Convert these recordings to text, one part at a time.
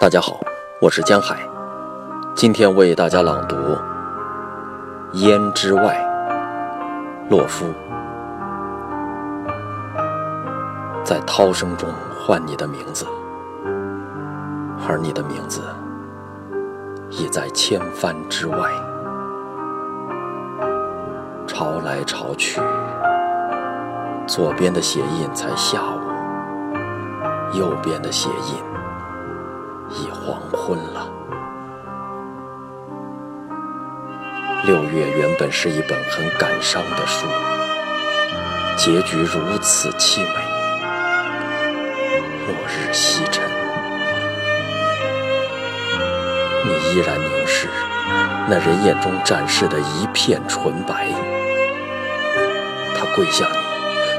大家好，我是江海，今天为大家朗读《烟之外》，洛夫。在涛声中唤你的名字，而你的名字已在千帆之外。潮来潮去，左边的鞋印才下午，右边的鞋印黄昏了。六月原本是一本很感伤的书，结局如此凄美。落日西沉，你依然凝视那人眼中展示的一片纯白。他跪向你，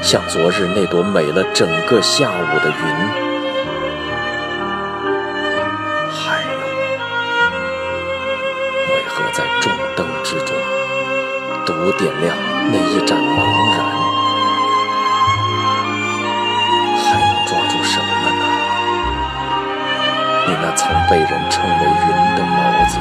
像昨日那朵美了整个下午的云。我在众灯之中独点亮那一盏茫然？还能抓住什么呢？你那曾被人称为云的眸子